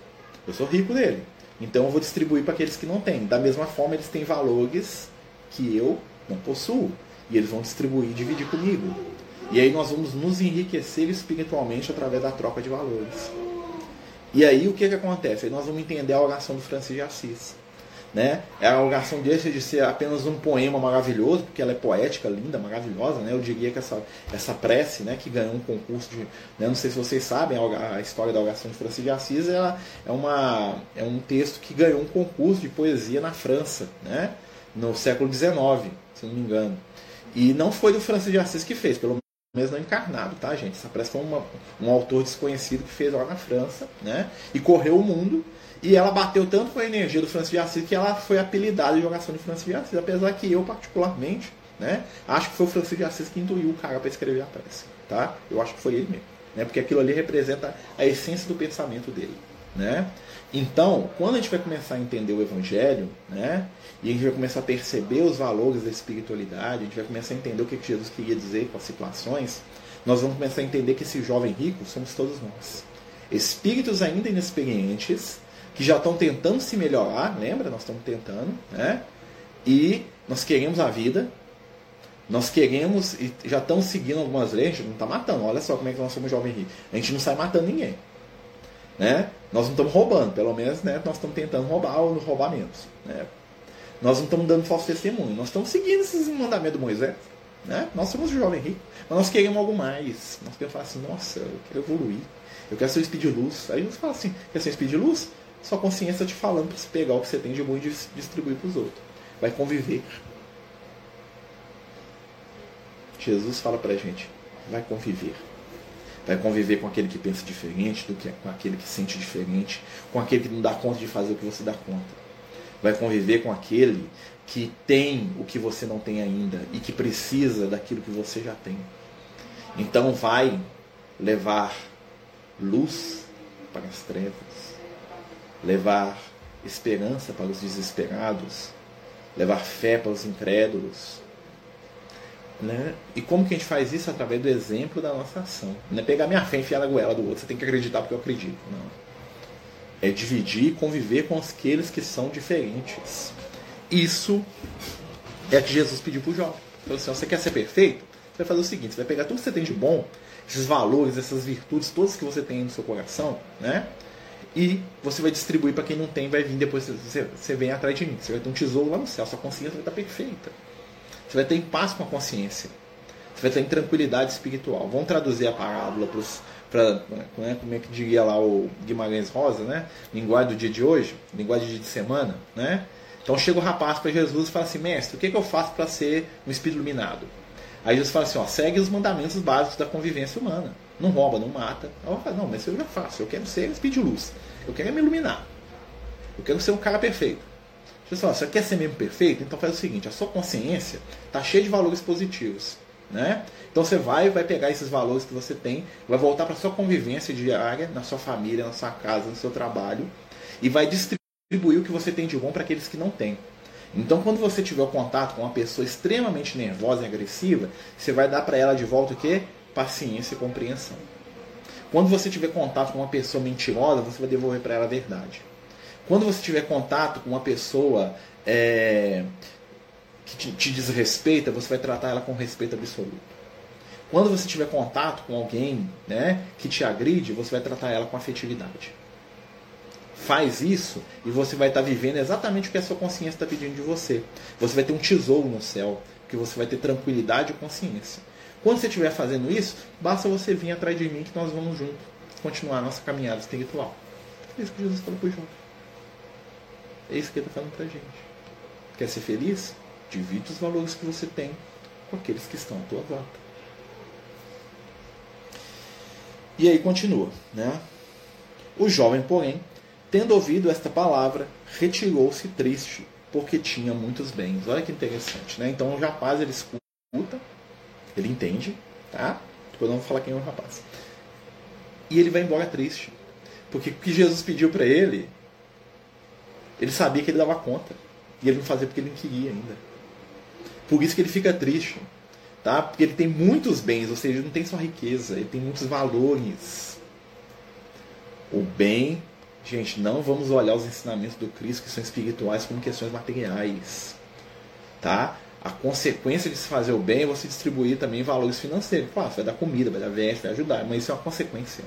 Eu sou rico dele. Então eu vou distribuir para aqueles que não têm. Da mesma forma, eles têm valores que eu não possuo. E eles vão distribuir e dividir comigo. E aí nós vamos nos enriquecer espiritualmente através da troca de valores. E aí o que, que acontece? Aí nós vamos entender a oração do Francisco de Assis. Né? A oração deixa de ser apenas um poema maravilhoso, porque ela é poética, linda, maravilhosa. Né? Eu diria que essa, essa prece né, que ganhou um concurso de. Né, não sei se vocês sabem, a, história da oração de Francisco de Assis ela é, uma, é um texto que ganhou um concurso de poesia na França, né? no século XIX, se não me engano. E não foi do Francisco de Assis que fez, pelo menos não encarnado, tá, gente? Essa prece foi uma, um autor desconhecido que fez lá na França, né? E correu o mundo e ela bateu tanto com a energia do Francis de Assis que ela foi apelidada de jogação de Francis de Assis, apesar que eu, particularmente, né, acho que foi o Francis de Assis que intuiu o cara para escrever a prece. Tá? Eu acho que foi ele mesmo. Né, porque aquilo ali representa a essência do pensamento dele. Né? Então, quando a gente vai começar a entender o Evangelho, né, e a gente vai começar a perceber os valores da espiritualidade, a gente vai começar a entender o que Jesus queria dizer com as situações, nós vamos começar a entender que esse jovem rico somos todos nós. Espíritos ainda inexperientes, que já estão tentando se melhorar, lembra? Nós estamos tentando, né? E nós queremos a vida, nós queremos e já estão seguindo algumas leis, a gente não está matando. Olha só como é que nós somos jovens ricos. A gente não sai matando ninguém. Né? Nós não estamos roubando, pelo menos né, nós estamos tentando roubar ou roubar menos. Né? Nós não estamos dando falso testemunho, nós estamos seguindo esses mandamentos de Moisés. Né? Nós somos jovens ricos, mas nós queremos algo mais. Nós queremos falar assim, nossa, eu quero evoluir, eu quero ser um speed luz. Aí nós fala assim, quer ser um speed luz? Sua consciência te falando para você pegar o que você tem de bom e distribuir para os outros. Vai conviver. Jesus fala para a gente, vai conviver. Vai conviver com aquele que pensa diferente, do que com aquele que sente diferente, com aquele que não dá conta de fazer o que você dá conta. Vai conviver com aquele que tem o que você não tem ainda e que precisa daquilo que você já tem. Então vai levar luz para as trevas levar esperança para os desesperados, levar fé para os incrédulos. Né? E como que a gente faz isso? Através do exemplo da nossa ação. Não é pegar minha fé e enfiar na goela do outro. Você tem que acreditar porque eu acredito. Não. É dividir e conviver com aqueles que são diferentes. Isso é o que Jesus pediu para o jovem. Falou assim, você quer ser perfeito? Você vai fazer o seguinte, você vai pegar tudo que você tem de bom, esses valores, essas virtudes, todas que você tem no seu coração, né? E você vai distribuir para quem não tem, vai vir depois, você, você vem atrás de mim. Você vai ter um tesouro lá no céu, sua consciência vai estar perfeita. Você vai ter em paz com a consciência. Você vai ter em tranquilidade espiritual. Vamos traduzir a parábola para né, como é que diria lá o Guimarães Rosa, né? Linguagem do dia de hoje, linguagem de dia de semana, né? Então chega o rapaz para Jesus e fala assim, mestre, o que, que eu faço para ser um espírito iluminado? Aí Jesus fala assim, ó, segue os mandamentos básicos da convivência humana. Não rouba, não mata. Não, mas eu já faço, eu quero ser speed luz. Eu quero me iluminar. Eu quero ser um cara perfeito. Você fala, você quer ser mesmo perfeito? Então faz o seguinte, a sua consciência está cheia de valores positivos. Né? Então você vai vai pegar esses valores que você tem, vai voltar para sua convivência diária, na sua família, na sua casa, no seu trabalho, e vai distribuir o que você tem de bom para aqueles que não têm. Então, quando você tiver contato com uma pessoa extremamente nervosa e agressiva, você vai dar para ela de volta o quê? Paciência e compreensão. Quando você tiver contato com uma pessoa mentirosa, você vai devolver para ela a verdade. Quando você tiver contato com uma pessoa é, que te, te desrespeita, você vai tratar ela com respeito absoluto. Quando você tiver contato com alguém né, que te agride, você vai tratar ela com afetividade. Faz isso e você vai estar vivendo exatamente o que a sua consciência está pedindo de você. Você vai ter um tesouro no céu, porque você vai ter tranquilidade e consciência. Quando você estiver fazendo isso, basta você vir atrás de mim que nós vamos juntos continuar a nossa caminhada espiritual. É isso que Jesus falou para João. É isso que ele está falando para gente. Quer ser feliz? Divide os valores que você tem com aqueles que estão à tua volta. E aí continua, né? O jovem, porém, tendo ouvido esta palavra, retirou-se triste, porque tinha muitos bens. Olha que interessante, né? Então o rapaz ele escuta, ele entende, tá? Depois eu não vou falar quem é o rapaz. E ele vai embora triste, porque o que Jesus pediu para ele, ele sabia que ele dava conta, e ele não fazia porque ele não queria ainda. Por isso que ele fica triste tá? Porque ele tem muitos bens, ou seja, ele não tem só riqueza, ele tem muitos valores. O bem, gente, não vamos olhar os ensinamentos do Cristo que são espirituais como questões materiais, tá? A consequência de se fazer o bem é você distribuir também valores financeiros. Claro, vai dar comida, vai dar veste, vai ajudar, mas isso é uma consequência.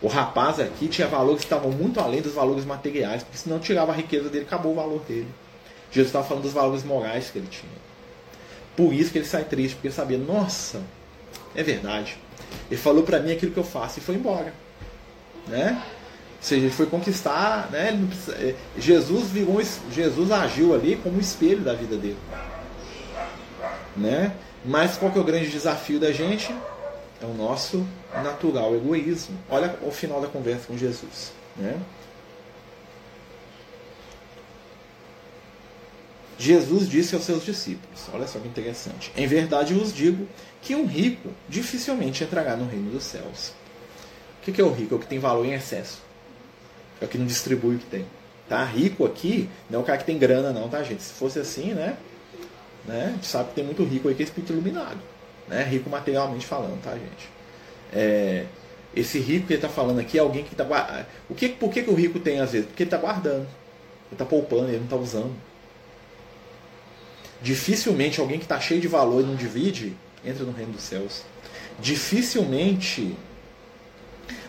O rapaz aqui tinha valores que estavam muito além dos valores materiais, porque senão tirava a riqueza dele, acabou o valor dele. Jesus estava falando dos valores morais que ele tinha. Por isso que ele sai triste, porque ele sabia, nossa, é verdade. Ele falou para mim aquilo que eu faço e foi embora. Né? Ou seja, ele foi conquistar, né? Precisa, é, Jesus virou, Jesus agiu ali como um espelho da vida dele. Né? Mas qual que é o grande desafio da gente? É o nosso natural egoísmo. Olha o final da conversa com Jesus. Né? Jesus disse aos seus discípulos: Olha só que interessante. Em verdade vos digo que um rico dificilmente entrará no reino dos céus. O que é o rico? É o que tem valor em excesso. É o que não distribui o que tem. Tá? Rico aqui não é o cara que tem grana, não, tá, gente? Se fosse assim, né? né? A gente sabe que tem muito rico aí que é espírito iluminado. Né? Rico materialmente falando, tá, gente? É, esse rico que ele está falando aqui é alguém que está. O que, por que, que o rico tem às vezes? Porque ele está guardando. Ele está poupando, ele não está usando. Dificilmente alguém que está cheio de valor e não divide entra no reino dos céus. Dificilmente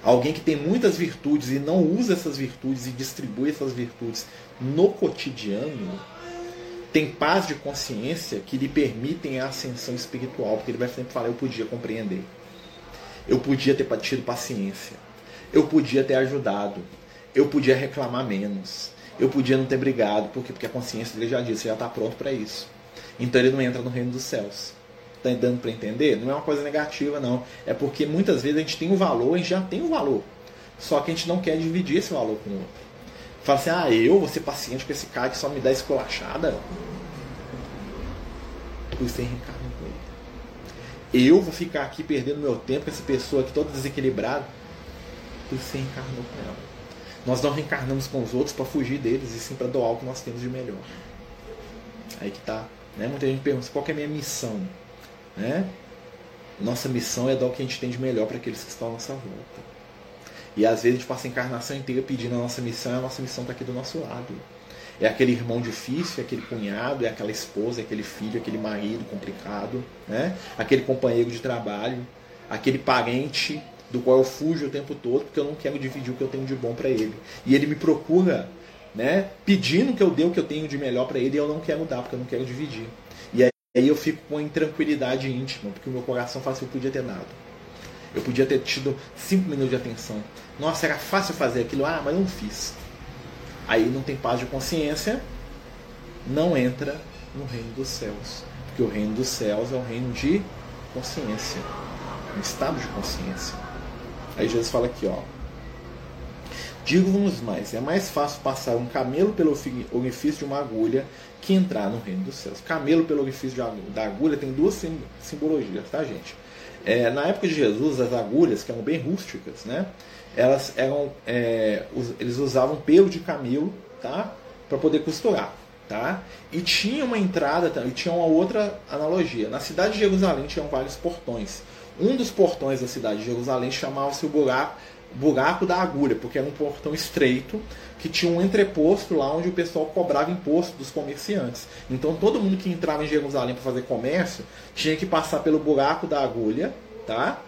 alguém que tem muitas virtudes e não usa essas virtudes e distribui essas virtudes no cotidiano tem paz de consciência que lhe permitem a ascensão espiritual, porque ele vai sempre falar: eu podia compreender, eu podia ter tido paciência, eu podia ter ajudado, eu podia reclamar menos, eu podia não ter brigado, porque porque a consciência dele já disse, já está pronto para isso. Então ele não entra no reino dos céus. Está dando para entender? Não é uma coisa negativa, não. É porque muitas vezes a gente tem um valor, a gente já tem um valor. Só que a gente não quer dividir esse valor com o outro. Fala assim, ah, eu vou ser paciente com esse cara que só me dá esculachada. Por isso reencarnou com ele. Eu vou ficar aqui perdendo meu tempo com essa pessoa aqui toda desequilibrada. Isso reencarnou com ela. Nós não reencarnamos com os outros para fugir deles, e sim para doar o que nós temos de melhor. Aí que tá né? Muita gente pergunta qual é a minha missão. Né? Nossa missão é dar o que a gente tem de melhor para aqueles que estão à nossa volta. E às vezes a gente passa a encarnação inteira pedindo a nossa missão e a nossa missão está aqui do nosso lado. É aquele irmão difícil, é aquele cunhado, é aquela esposa, é aquele filho, é aquele marido complicado, né? aquele companheiro de trabalho, aquele parente do qual eu fujo o tempo todo porque eu não quero dividir o que eu tenho de bom para ele. E ele me procura né, pedindo que eu dê o que eu tenho de melhor para ele e eu não quero dar, porque eu não quero dividir. E aí eu fico com intranquilidade íntima, porque o meu coração fala assim, eu podia ter dado. Eu podia ter tido cinco minutos de atenção. Nossa, era fácil fazer aquilo, ah, mas eu não fiz. Aí não tem paz de consciência, não entra no reino dos céus. Porque o reino dos céus é o reino de consciência, um estado de consciência. Aí Jesus fala aqui, ó, Digo-vos mais: é mais fácil passar um camelo pelo orifício de uma agulha que entrar no reino dos céus. Camelo pelo orifício da agulha tem duas simbologias, tá, gente? É, na época de Jesus, as agulhas, que eram bem rústicas, né? Elas eram, é, eles usavam pelo de camelo, tá? Para poder costurar. Tá? E tinha uma entrada, e tinha uma outra analogia. Na cidade de Jerusalém tinham vários portões. Um dos portões da cidade de Jerusalém chamava-se o buraco, buraco da agulha, porque era um portão estreito que tinha um entreposto lá onde o pessoal cobrava imposto dos comerciantes. Então todo mundo que entrava em Jerusalém para fazer comércio tinha que passar pelo buraco da agulha, tá?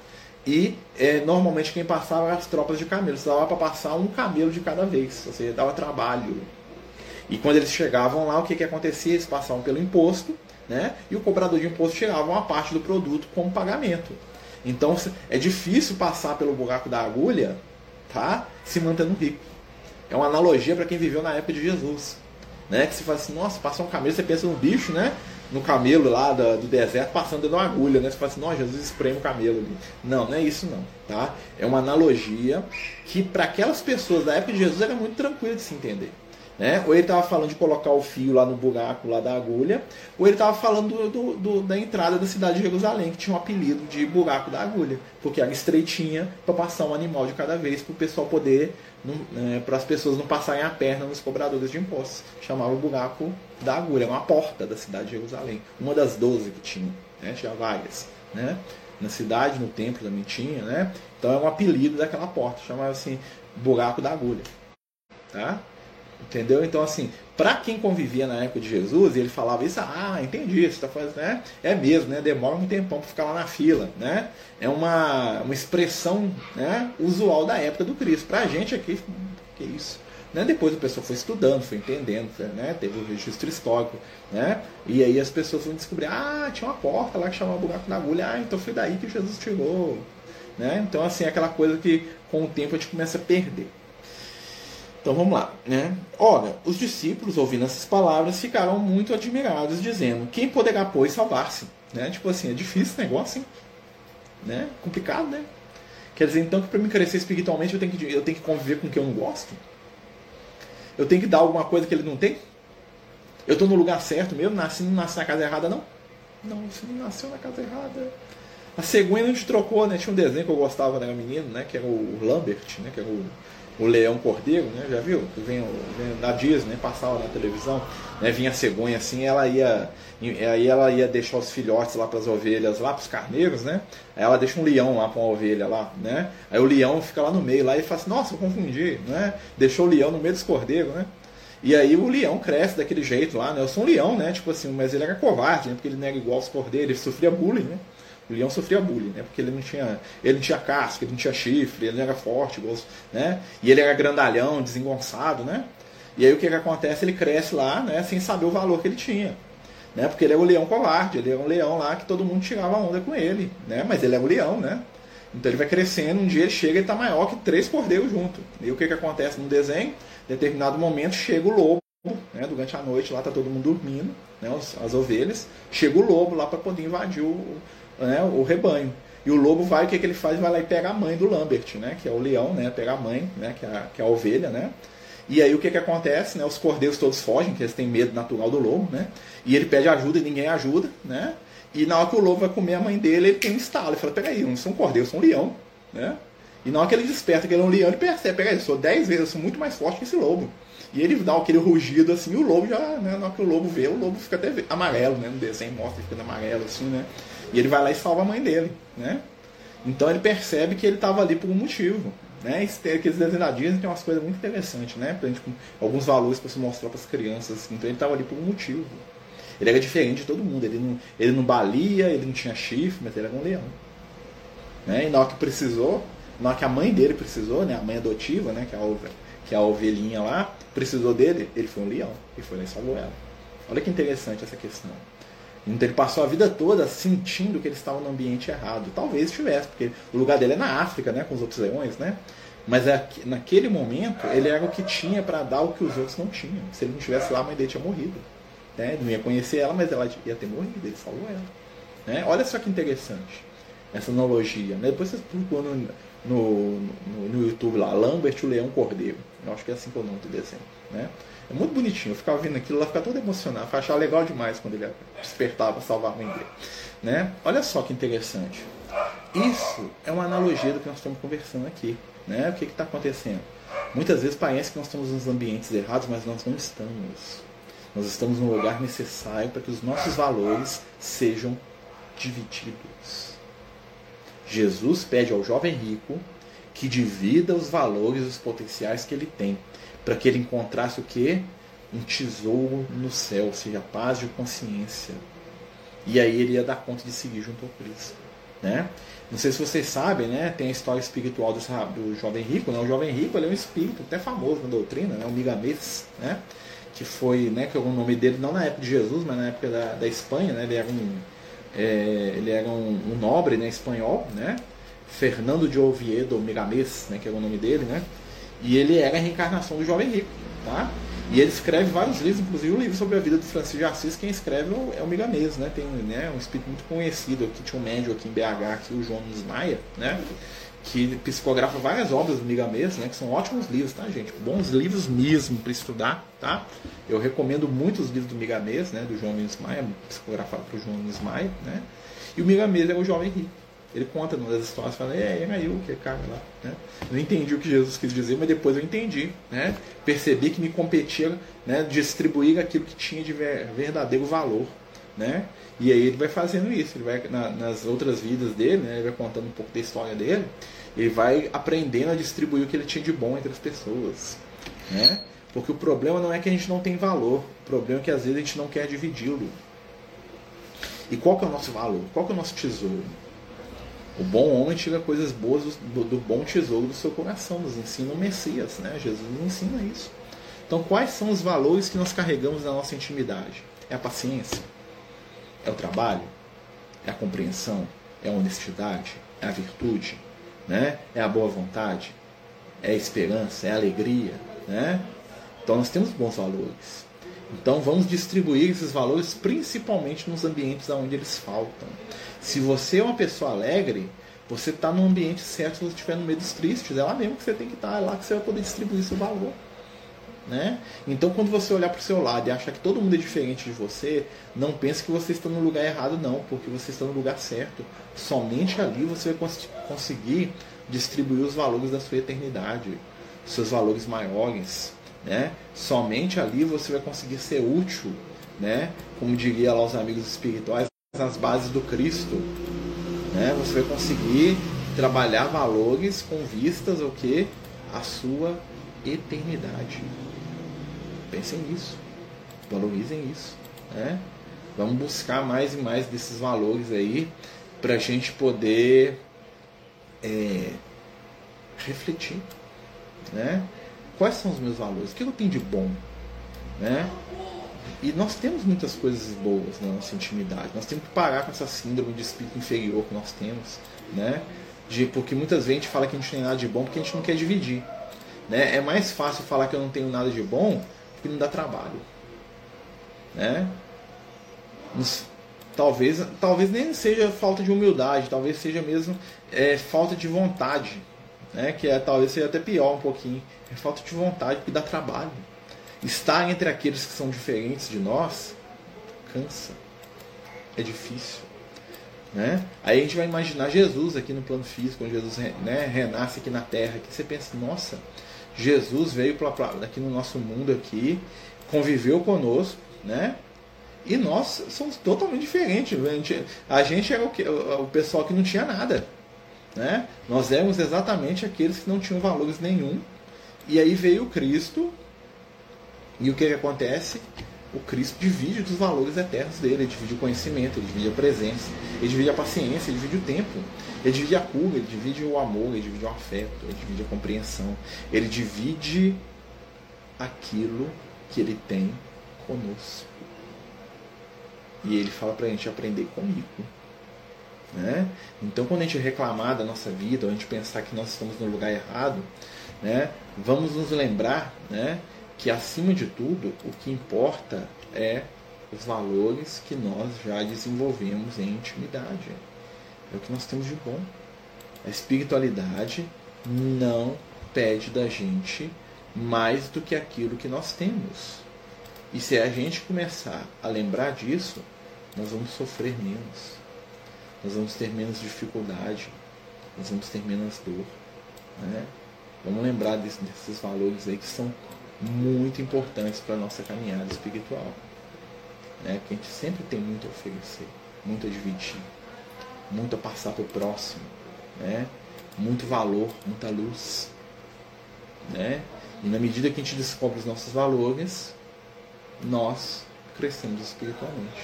E é, normalmente quem passava eram as tropas de camelos. Dava para passar um camelo de cada vez, ou seja, dava trabalho. E quando eles chegavam lá, o que, que acontecia? Eles passavam pelo imposto, né? E o cobrador de imposto tirava uma parte do produto como pagamento. Então é difícil passar pelo buraco da agulha, tá? Se mantendo rico. É uma analogia para quem viveu na época de Jesus. Né? Que se fala assim, nossa, passou um camelo, você pensa no bicho, né? No camelo lá do, do deserto passando dentro de uma agulha, né? Você fala assim, nossa, Jesus espreme o camelo ali. Não, não é isso não, tá? É uma analogia que para aquelas pessoas da época de Jesus era muito tranquilo de se entender. Né? Ou ele estava falando de colocar o fio lá no buraco lá da agulha, ou ele estava falando do, do, da entrada da cidade de Jerusalém, que tinha um apelido de buraco da agulha, porque era estreitinha para passar um animal de cada vez para o pessoal poder, né, para as pessoas não passarem a perna nos cobradores de impostos. Chamava o buraco da agulha, uma porta da cidade de Jerusalém, uma das doze que tinha, né? tinha várias. Né? Na cidade, no templo também tinha, né? Então é um apelido daquela porta, chamava assim buraco da agulha. Tá? Entendeu? Então, assim, para quem convivia na época de Jesus, ele falava isso, ah, entendi, você tá fazendo, né? É mesmo, né? Demora um tempão para ficar lá na fila, né? É uma, uma expressão né, usual da época do Cristo. Pra gente aqui, que isso? Né? Depois o pessoal foi estudando, foi entendendo, né? teve o registro histórico, né? E aí as pessoas vão descobrir, ah, tinha uma porta lá que chamava buraco da agulha, ah, então foi daí que Jesus tirou, né? Então assim, é aquela coisa que com o tempo a gente começa a perder. Então vamos lá, né? Ora, os discípulos, ouvindo essas palavras, ficaram muito admirados, dizendo: Quem poderá, pois, salvar-se? Né? Tipo assim, é difícil esse negócio, hein? Né? Complicado, né? Quer dizer, então, que para me crescer espiritualmente eu tenho, que, eu tenho que conviver com o que eu não gosto? Eu tenho que dar alguma coisa que ele não tem? Eu estou no lugar certo mesmo? Nasci, não nasci na casa errada, não? Não, você não nasceu na casa errada. A cegonha a gente trocou, né? Tinha um desenho que eu gostava, né? Menino, né? Que era o Lambert, né? Que era o o Leão Cordeiro, né? Já viu? Que vem, vem na Disney, passava na televisão, né? Vinha a cegonha assim, ela ia. Aí ela ia deixar os filhotes lá para as ovelhas, lá para os carneiros, né? Aí ela deixa um leão lá para uma ovelha lá, né? Aí o leão fica lá no meio lá e fala assim, nossa, eu confundi, né? Deixou o leão no meio dos cordeiros, né? E aí o leão cresce daquele jeito lá, né? Eu sou um leão, né? Tipo assim, mas ele era covarde, né? Porque ele não era igual aos cordeiros, ele sofria bullying, né? O leão sofria bullying, né? Porque ele não tinha, ele não tinha casca, ele não tinha chifre, ele não era forte, né? E ele era grandalhão, desengonçado, né? E aí o que, que acontece? Ele cresce lá, né? Sem saber o valor que ele tinha. Né? Porque ele é o leão covarde, ele é um leão lá que todo mundo tirava onda com ele, né? Mas ele é um leão, né? Então ele vai crescendo, um dia ele chega e está maior que três cordeiros junto. E o que, que acontece no desenho? Em determinado momento chega o lobo, né? durante a noite lá tá todo mundo dormindo, né? as, as ovelhas. Chega o lobo lá para poder invadir o, né, o rebanho. E o lobo vai, o que, que ele faz? Vai lá e pega a mãe do Lambert, né, que é o leão, né, pega a mãe, né, que é a, que é a ovelha, né. E aí o que, que acontece? Né, os cordeiros todos fogem, que eles têm medo natural do lobo, né. E ele pede ajuda e ninguém ajuda, né. E na hora que o lobo vai comer a mãe dele, ele tem um estalo. Ele fala, peraí, eu não sou um cordeiro, eu sou um leão, né. E na hora que ele desperta que ele é um leão, ele percebe, peraí, eu sou dez vezes, eu sou muito mais forte que esse lobo. E ele dá aquele rugido assim, e o lobo já, né, na hora que o lobo vê, o lobo fica até amarelo, né? No desenho mostra, ele fica amarelo assim, né? E ele vai lá e salva a mãe dele, né? Então ele percebe que ele estava ali por um motivo. Né? Aqueles desenhadinhos tem umas coisas muito interessantes, né? Pra gente, alguns valores para se mostrar para as crianças. Então ele estava ali por um motivo. Ele era diferente de todo mundo. Ele não, ele não balia, ele não tinha chifre, mas ele era um leão. Né? E na hora que precisou, na hora que a mãe dele precisou, né? a mãe adotiva, né? que, é a, que é a ovelhinha lá, precisou dele, ele foi um leão. E foi lá e salvou ela. Olha que interessante essa questão. Então ele passou a vida toda sentindo que ele estava no ambiente errado. Talvez estivesse, porque o lugar dele é na África, né, com os outros leões, né? Mas é naquele momento ele era o que tinha para dar o que os outros não tinham. Se ele não estivesse lá, a mãe dele tinha morrido. Né? Não ia conhecer ela, mas ela ia ter morrido. Ele salvou ela. Né? Olha só que interessante essa analogia. Né? Depois vocês procuram no, no, no, YouTube lá, Lambert o Leão Cordeiro. Eu acho que é assim que é o nome desenho. Né? É muito bonitinho. Eu ficava vendo aquilo, ela ficava toda emocionada. Eu achava legal demais quando ele despertava salvar a mãe dele. Né? Olha só que interessante. Isso é uma analogia do que nós estamos conversando aqui. Né? O que está acontecendo? Muitas vezes parece que nós estamos nos ambientes errados, mas nós não estamos. Nós estamos no lugar necessário para que os nossos valores sejam divididos. Jesus pede ao jovem rico que divida os valores, os potenciais que ele tem, para que ele encontrasse o que? Um tesouro no céu, ou seja, paz de consciência. E aí ele ia dar conta de seguir junto ao Cristo. Né? Não sei se vocês sabem, né? Tem a história espiritual do, do jovem rico. Né? O jovem rico ele é um espírito até famoso na doutrina, né? o Migamês, né? que foi, né, que é o nome dele não na época de Jesus, mas na época da, da Espanha, né? Ele era um, é, ele era um, um, nobre, né, espanhol, né? Fernando de Oviedo Miramês, né, que era o nome dele, né? E ele era a reencarnação do jovem rico, tá? E ele escreve vários livros, inclusive o um livro sobre a vida do Francisco de Assis, quem escreve é o Migamês, né? Tem né, um espírito muito conhecido aqui, tinha um médio aqui em BH, aqui, o João Nunes Maia, né? Que psicografa várias obras do Migamês, né? Que são ótimos livros, tá, gente? Bons livros mesmo para estudar, tá? Eu recomendo muito os livros do Migamês, né? Do João Nunes Maia, psicografado João Nunes Maia, né? E o Migamês é o jovem rico. Ele conta numa das histórias, fala, é, era eu que é cara lá. Né? Não entendi o que Jesus quis dizer, mas depois eu entendi. Né? Percebi que me competia né, distribuir aquilo que tinha de verdadeiro valor. Né? E aí ele vai fazendo isso, ele vai na, nas outras vidas dele, né, ele vai contando um pouco da história dele, ele vai aprendendo a distribuir o que ele tinha de bom entre as pessoas. Né? Porque o problema não é que a gente não tem valor, o problema é que às vezes a gente não quer dividi-lo. E qual que é o nosso valor? Qual que é o nosso tesouro? O bom homem tira coisas boas do, do, bom tesouro do seu coração, nos ensina o Messias, né? Jesus nos ensina isso. Então, quais são os valores que nós carregamos na nossa intimidade? É a paciência? É o trabalho? É a compreensão? É a honestidade? É a virtude? Né? É a boa vontade? É a esperança? É a alegria? Né? Então, nós temos bons valores. Então vamos distribuir esses valores principalmente nos ambientes onde eles faltam. Se você é uma pessoa alegre, você está no ambiente certo se você estiver no meio dos tristes. É lá mesmo que você tem que estar, tá, é lá que você vai poder distribuir seu valor. Né? Então, quando você olhar para o seu lado e achar que todo mundo é diferente de você, não pense que você está no lugar errado, não, porque você está no lugar certo. Somente ali você vai cons conseguir distribuir os valores da sua eternidade, seus valores maiores. Né? Somente ali você vai conseguir ser útil, né? como diria lá os amigos espirituais, nas bases do Cristo. Né? Você vai conseguir trabalhar valores com vistas ao que? A sua eternidade. Pensem nisso. Valorizem isso. Né? Vamos buscar mais e mais desses valores aí para a gente poder é, refletir. Né? Quais são os meus valores? O que eu tenho de bom? Né? E nós temos muitas coisas boas na nossa intimidade. Nós temos que parar com essa síndrome de espírito inferior que nós temos, né? De, porque muitas vezes a gente fala que a gente não tem nada de bom porque a gente não quer dividir. Né? É mais fácil falar que eu não tenho nada de bom porque não dá trabalho. Né? Talvez, talvez nem seja falta de humildade, talvez seja mesmo é, falta de vontade. Né? Que é, talvez seja até pior um pouquinho. É falta de vontade porque dá trabalho. Estar entre aqueles que são diferentes de nós cansa. É difícil. Né? Aí a gente vai imaginar Jesus aqui no plano físico, quando Jesus né, renasce aqui na Terra, que você pensa, nossa, Jesus veio pra, pra, aqui no nosso mundo aqui, conviveu conosco, né? E nós somos totalmente diferentes. A gente, a gente era o, que, o pessoal que não tinha nada. Né? Nós éramos exatamente aqueles que não tinham valores nenhum. E aí veio Cristo e o que, que acontece? O Cristo divide dos valores eternos dele, ele divide o conhecimento, ele divide a presença, ele divide a paciência, ele divide o tempo, ele divide a cura, ele divide o amor, ele divide o afeto, ele divide a compreensão, ele divide aquilo que ele tem conosco. E ele fala para a gente aprender comigo. Né? Então, quando a gente reclamar da nossa vida, ou a gente pensar que nós estamos no lugar errado, né, vamos nos lembrar né, que acima de tudo o que importa é os valores que nós já desenvolvemos em intimidade. É o que nós temos de bom. A espiritualidade não pede da gente mais do que aquilo que nós temos. E se a gente começar a lembrar disso, nós vamos sofrer menos. Nós vamos ter menos dificuldade. Nós vamos ter menos dor. Né? Vamos lembrar desses valores aí que são muito importantes para a nossa caminhada espiritual. Né? Que a gente sempre tem muito a oferecer, muito a dividir, muito a passar para o próximo, né? muito valor, muita luz. Né? E na medida que a gente descobre os nossos valores, nós crescemos espiritualmente.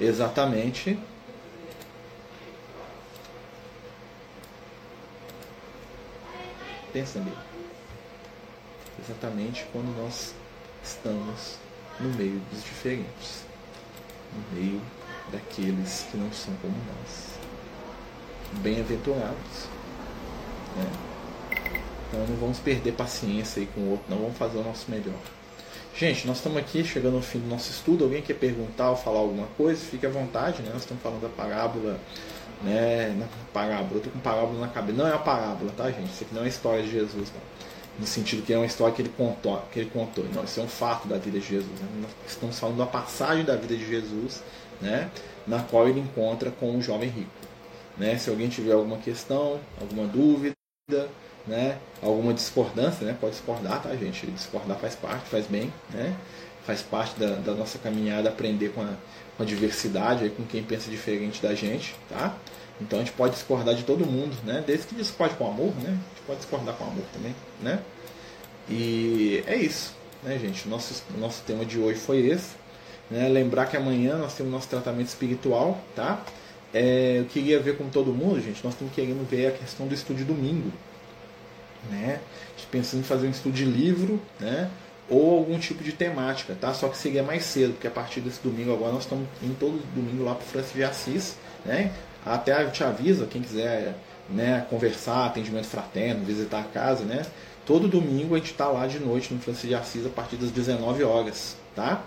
Exatamente nele. Exatamente quando nós estamos no meio dos diferentes, no meio daqueles que não são como nós. Bem-aventurados. Né? Então não vamos perder paciência aí com o outro, não vamos fazer o nosso melhor. Gente, nós estamos aqui chegando ao fim do nosso estudo. Alguém quer perguntar ou falar alguma coisa? Fique à vontade, né? Nós estamos falando da parábola né, na parábola. Eu tô com parábola na cabeça. Não é uma parábola, tá, gente? Isso aqui não é a história de Jesus. No sentido que é uma história que ele contou, que ele contou. Não, isso é um fato da vida de Jesus. Né? Nós estamos falando da passagem da vida de Jesus, né, na qual ele encontra com o jovem rico. Né? Se alguém tiver alguma questão, alguma dúvida, né, alguma discordância, né, pode discordar, tá, gente? Discordar faz parte, faz bem, né? Faz parte da, da nossa caminhada aprender com a, com a diversidade, aí, com quem pensa diferente da gente, tá? Então a gente pode discordar de todo mundo, né? Desde que discorde com amor, né? A gente pode discordar com amor também, né? E é isso, né, gente? Nosso, nosso tema de hoje foi esse. Né? Lembrar que amanhã nós temos nosso tratamento espiritual, tá? É, eu queria ver com todo mundo, gente, nós estamos querendo ver a questão do estudo de domingo, né? A gente pensando em fazer um estudo de livro, né? Algum tipo de temática, tá? Só que seria mais cedo, porque a partir desse domingo agora nós estamos indo todo domingo lá para o Francis de Assis, né? Até eu te aviso, quem quiser né, conversar, atendimento fraterno, visitar a casa, né? Todo domingo a gente está lá de noite no Francis de Assis a partir das 19 horas, tá?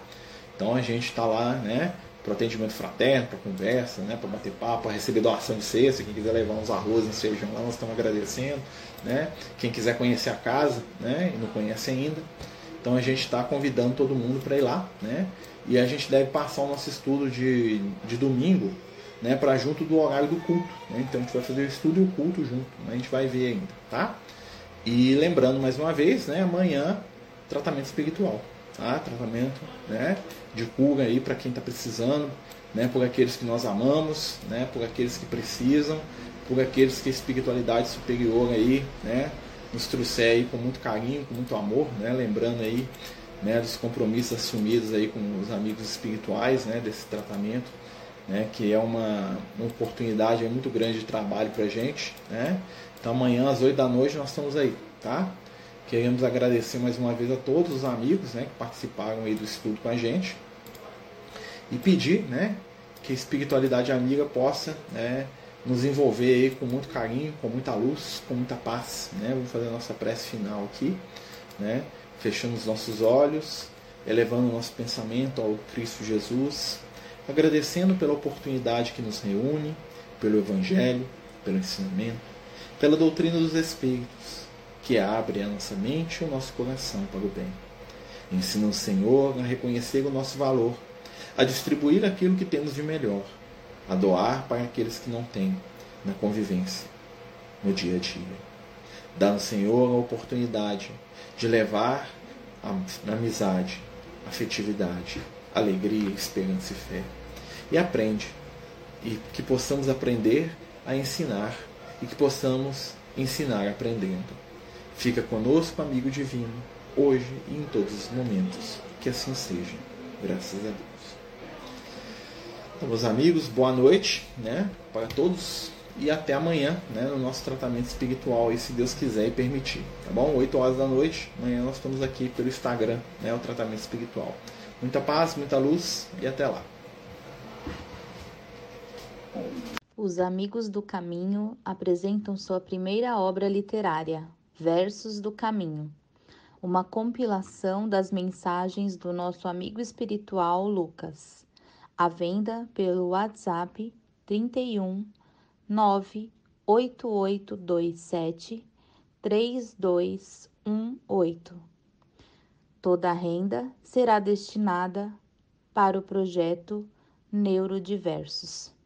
Então a gente está lá, né? Para atendimento fraterno, para conversa, né? Para bater papo, para receber doação de cesta, quem quiser levar uns arroz, uns feijão lá, nós estamos agradecendo, né? Quem quiser conhecer a casa, né? E não conhece ainda, então a gente está convidando todo mundo para ir lá, né? E a gente deve passar o nosso estudo de, de domingo, né? Para junto do horário do culto. Né? Então a gente vai fazer o estudo e o culto junto. Né? A gente vai ver ainda, tá? E lembrando mais uma vez, né? Amanhã tratamento espiritual, tá? Tratamento, né? De cura aí para quem está precisando, né? Por aqueles que nós amamos, né? Por aqueles que precisam, por aqueles que a espiritualidade superior aí, né? Nos trouxer aí com muito carinho, com muito amor, né? lembrando aí né, dos compromissos assumidos aí com os amigos espirituais né, desse tratamento, né, que é uma, uma oportunidade muito grande de trabalho para a gente. Né? Então amanhã às 8 da noite nós estamos aí, tá? Queremos agradecer mais uma vez a todos os amigos né, que participaram aí do estudo com a gente e pedir né, que a espiritualidade amiga possa né, nos envolver aí com muito carinho, com muita luz, com muita paz. Né? Vamos fazer a nossa prece final aqui, né? fechando os nossos olhos, elevando o nosso pensamento ao Cristo Jesus, agradecendo pela oportunidade que nos reúne, pelo Evangelho, pelo ensinamento, pela doutrina dos Espíritos, que abre a nossa mente e o nosso coração para o bem. Ensina o Senhor a reconhecer o nosso valor, a distribuir aquilo que temos de melhor a doar para aqueles que não têm na convivência, no dia a dia. Dá ao Senhor a oportunidade de levar a amizade, afetividade, alegria, esperança e fé. E aprende. E que possamos aprender a ensinar e que possamos ensinar aprendendo. Fica conosco, amigo divino, hoje e em todos os momentos. Que assim seja. Graças a Deus. Então, meus amigos, boa noite né, para todos e até amanhã né, no nosso tratamento espiritual, aí, se Deus quiser e permitir. Tá bom? 8 horas da noite, amanhã nós estamos aqui pelo Instagram, né, o tratamento espiritual. Muita paz, muita luz e até lá. Os Amigos do Caminho apresentam sua primeira obra literária, Versos do Caminho, uma compilação das mensagens do nosso amigo espiritual Lucas à venda pelo WhatsApp 31 98827 3218. Toda a renda será destinada para o projeto Neurodiversos.